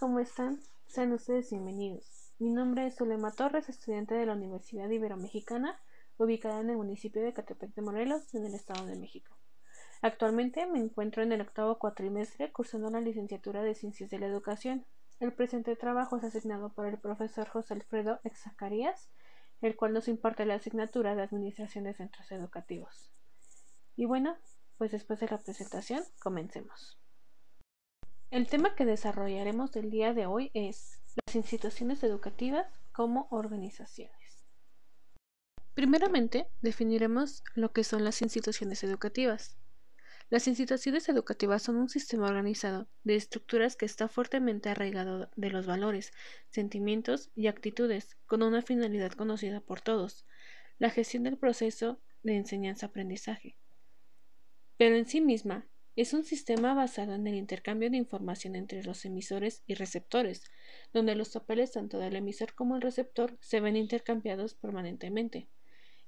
¿cómo están? Sean ustedes bienvenidos. Mi nombre es Zulema Torres, estudiante de la Universidad Iberomexicana, ubicada en el municipio de Catepec de Morelos, en el Estado de México. Actualmente me encuentro en el octavo cuatrimestre cursando la licenciatura de Ciencias de la Educación. El presente trabajo es asignado por el profesor José Alfredo Exacarías, el cual nos imparte la asignatura de Administración de Centros Educativos. Y bueno, pues después de la presentación, comencemos. El tema que desarrollaremos el día de hoy es las instituciones educativas como organizaciones. Primeramente, definiremos lo que son las instituciones educativas. Las instituciones educativas son un sistema organizado de estructuras que está fuertemente arraigado de los valores, sentimientos y actitudes con una finalidad conocida por todos, la gestión del proceso de enseñanza-aprendizaje. Pero en sí misma es un sistema basado en el intercambio de información entre los emisores y receptores, donde los papeles tanto del emisor como el receptor se ven intercambiados permanentemente.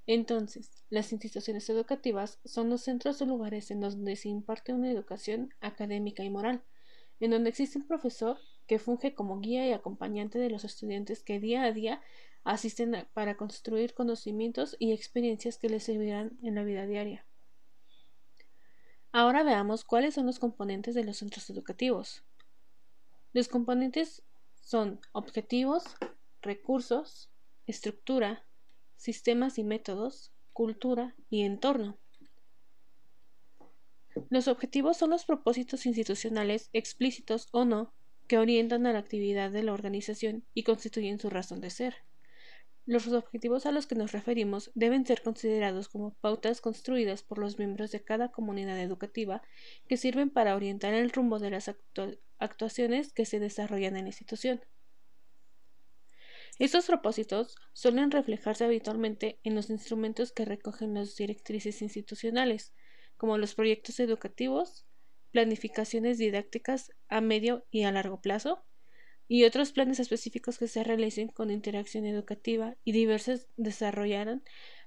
Entonces, las instituciones educativas son los centros o lugares en donde se imparte una educación académica y moral, en donde existe un profesor que funge como guía y acompañante de los estudiantes que día a día asisten para construir conocimientos y experiencias que les servirán en la vida diaria. Ahora veamos cuáles son los componentes de los centros educativos. Los componentes son objetivos, recursos, estructura, sistemas y métodos, cultura y entorno. Los objetivos son los propósitos institucionales, explícitos o no, que orientan a la actividad de la organización y constituyen su razón de ser. Los objetivos a los que nos referimos deben ser considerados como pautas construidas por los miembros de cada comunidad educativa que sirven para orientar el rumbo de las actuaciones que se desarrollan en la institución. Estos propósitos suelen reflejarse habitualmente en los instrumentos que recogen las directrices institucionales, como los proyectos educativos, planificaciones didácticas a medio y a largo plazo, y otros planes específicos que se realicen con interacción educativa y diversos desarrollaron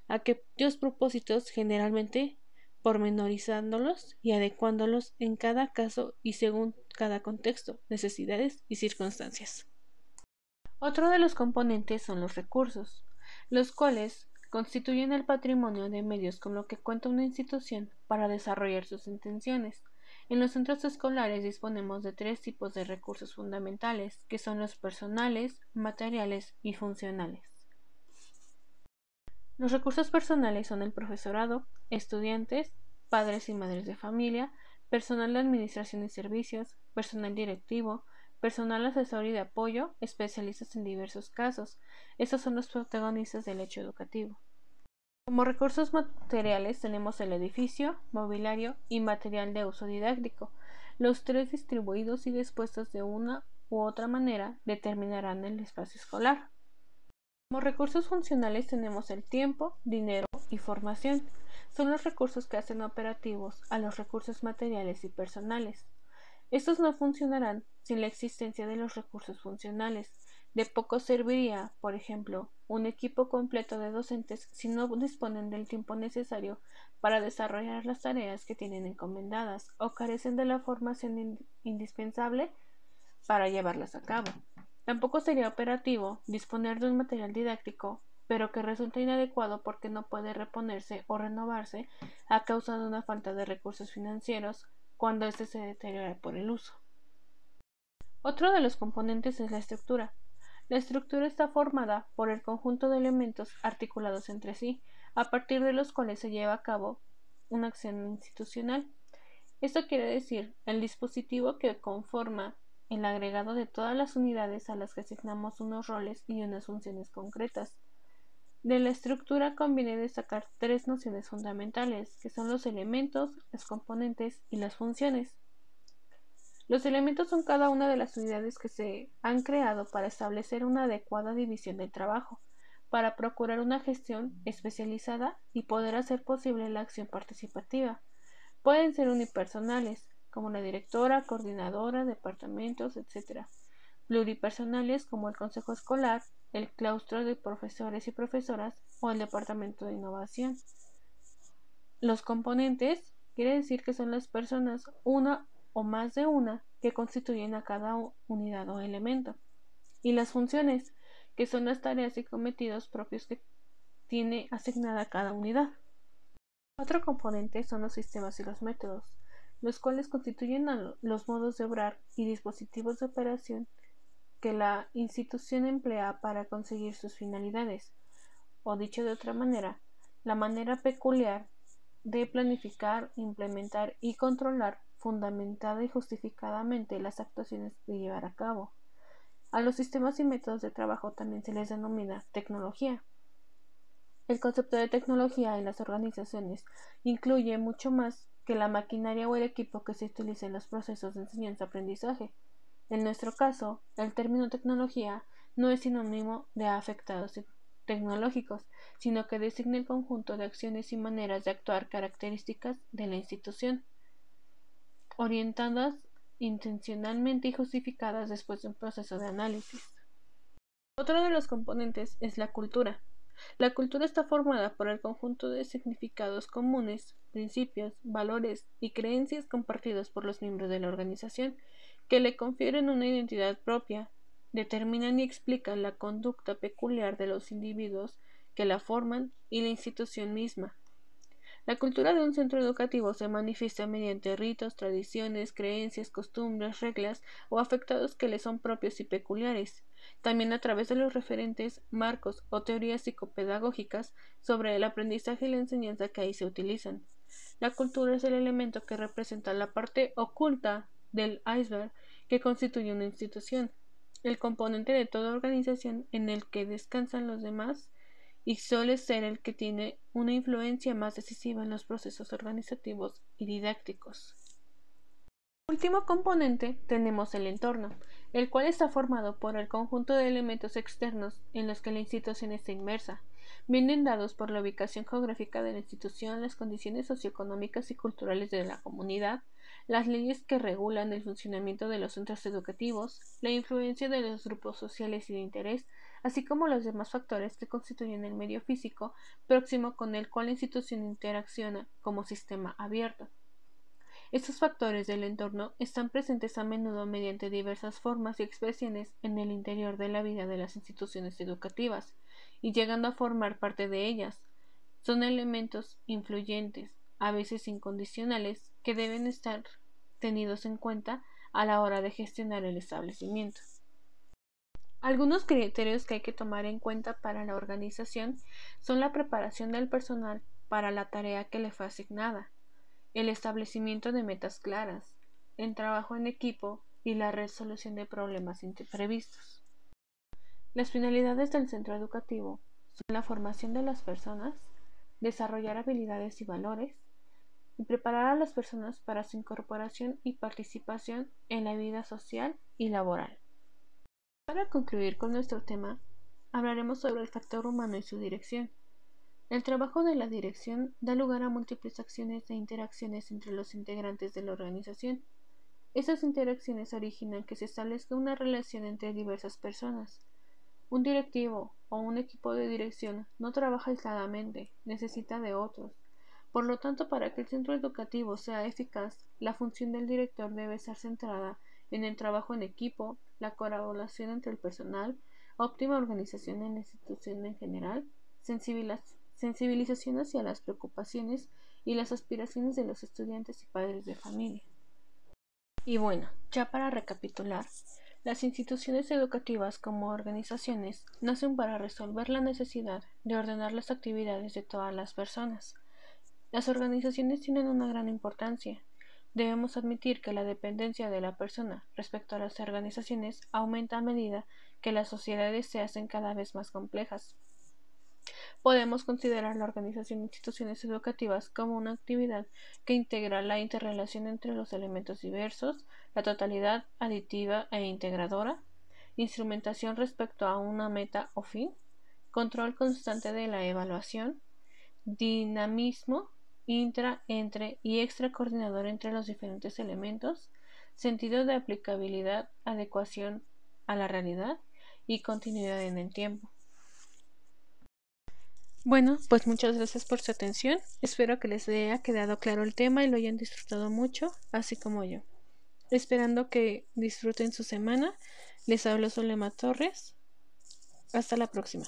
aquellos propósitos generalmente pormenorizándolos y adecuándolos en cada caso y según cada contexto, necesidades y circunstancias. Otro de los componentes son los recursos, los cuales constituyen el patrimonio de medios con lo que cuenta una institución para desarrollar sus intenciones, en los centros escolares disponemos de tres tipos de recursos fundamentales, que son los personales, materiales y funcionales. Los recursos personales son el profesorado, estudiantes, padres y madres de familia, personal de administración y servicios, personal directivo, personal asesor y de apoyo, especialistas en diversos casos. Estos son los protagonistas del hecho educativo. Como recursos materiales tenemos el edificio, mobiliario y material de uso didáctico. Los tres distribuidos y dispuestos de una u otra manera determinarán el espacio escolar. Como recursos funcionales tenemos el tiempo, dinero y formación. Son los recursos que hacen operativos a los recursos materiales y personales. Estos no funcionarán sin la existencia de los recursos funcionales, de poco serviría, por ejemplo, un equipo completo de docentes si no disponen del tiempo necesario para desarrollar las tareas que tienen encomendadas o carecen de la formación indispensable para llevarlas a cabo. Tampoco sería operativo disponer de un material didáctico, pero que resulta inadecuado porque no puede reponerse o renovarse a causa de una falta de recursos financieros cuando éste se deteriora por el uso. Otro de los componentes es la estructura. La estructura está formada por el conjunto de elementos articulados entre sí, a partir de los cuales se lleva a cabo una acción institucional. Esto quiere decir el dispositivo que conforma el agregado de todas las unidades a las que asignamos unos roles y unas funciones concretas. De la estructura conviene destacar tres nociones fundamentales, que son los elementos, los componentes y las funciones. Los elementos son cada una de las unidades que se han creado para establecer una adecuada división del trabajo, para procurar una gestión especializada y poder hacer posible la acción participativa. Pueden ser unipersonales, como la directora, coordinadora, departamentos, etc. Pluripersonales, como el consejo escolar, el claustro de profesores y profesoras o el departamento de innovación. Los componentes quiere decir que son las personas, una o más de una que constituyen a cada unidad o elemento, y las funciones, que son las tareas y cometidos propios que tiene asignada cada unidad. Otro componente son los sistemas y los métodos, los cuales constituyen los modos de obrar y dispositivos de operación que la institución emplea para conseguir sus finalidades, o dicho de otra manera, la manera peculiar de planificar, implementar y controlar fundamentada y justificadamente las actuaciones de llevar a cabo. A los sistemas y métodos de trabajo también se les denomina tecnología. El concepto de tecnología en las organizaciones incluye mucho más que la maquinaria o el equipo que se utiliza en los procesos de enseñanza-aprendizaje. En nuestro caso, el término tecnología no es sinónimo de afectados tecnológicos, sino que designa el conjunto de acciones y maneras de actuar características de la institución, orientadas intencionalmente y justificadas después de un proceso de análisis. Otro de los componentes es la cultura. La cultura está formada por el conjunto de significados comunes, principios, valores y creencias compartidos por los miembros de la organización que le confieren una identidad propia, determinan y explican la conducta peculiar de los individuos que la forman y la institución misma. La cultura de un centro educativo se manifiesta mediante ritos, tradiciones, creencias, costumbres, reglas o afectados que le son propios y peculiares, también a través de los referentes, marcos o teorías psicopedagógicas sobre el aprendizaje y la enseñanza que ahí se utilizan. La cultura es el elemento que representa la parte oculta del iceberg que constituye una institución, el componente de toda organización en el que descansan los demás y suele ser el que tiene una influencia más decisiva en los procesos organizativos y didácticos. Último componente tenemos el entorno, el cual está formado por el conjunto de elementos externos en los que la institución está inmersa, vienen dados por la ubicación geográfica de la institución, las condiciones socioeconómicas y culturales de la comunidad, las leyes que regulan el funcionamiento de los centros educativos, la influencia de los grupos sociales y de interés, así como los demás factores que constituyen el medio físico próximo con el cual la institución interacciona como sistema abierto. Estos factores del entorno están presentes a menudo mediante diversas formas y expresiones en el interior de la vida de las instituciones educativas y llegando a formar parte de ellas. Son elementos influyentes, a veces incondicionales, que deben estar tenidos en cuenta a la hora de gestionar el establecimiento. Algunos criterios que hay que tomar en cuenta para la organización son la preparación del personal para la tarea que le fue asignada, el establecimiento de metas claras, el trabajo en equipo y la resolución de problemas imprevistos. Las finalidades del centro educativo son la formación de las personas, desarrollar habilidades y valores, y preparar a las personas para su incorporación y participación en la vida social y laboral. Para concluir con nuestro tema, hablaremos sobre el factor humano y su dirección. El trabajo de la dirección da lugar a múltiples acciones e interacciones entre los integrantes de la organización. Esas interacciones originan que se establezca una relación entre diversas personas. Un directivo o un equipo de dirección no trabaja aisladamente, necesita de otros. Por lo tanto, para que el centro educativo sea eficaz, la función del director debe estar centrada en el trabajo en equipo, la colaboración entre el personal, óptima organización en la institución en general, sensibilización hacia las preocupaciones y las aspiraciones de los estudiantes y padres de familia. Y bueno, ya para recapitular, las instituciones educativas como organizaciones nacen para resolver la necesidad de ordenar las actividades de todas las personas. Las organizaciones tienen una gran importancia, Debemos admitir que la dependencia de la persona respecto a las organizaciones aumenta a medida que las sociedades se hacen cada vez más complejas. Podemos considerar la organización de instituciones educativas como una actividad que integra la interrelación entre los elementos diversos, la totalidad aditiva e integradora, instrumentación respecto a una meta o fin, control constante de la evaluación, dinamismo intra, entre y extra coordinador entre los diferentes elementos, sentido de aplicabilidad, adecuación a la realidad y continuidad en el tiempo. Bueno, pues muchas gracias por su atención. Espero que les haya quedado claro el tema y lo hayan disfrutado mucho, así como yo. esperando que disfruten su semana. Les hablo Solema Torres. Hasta la próxima.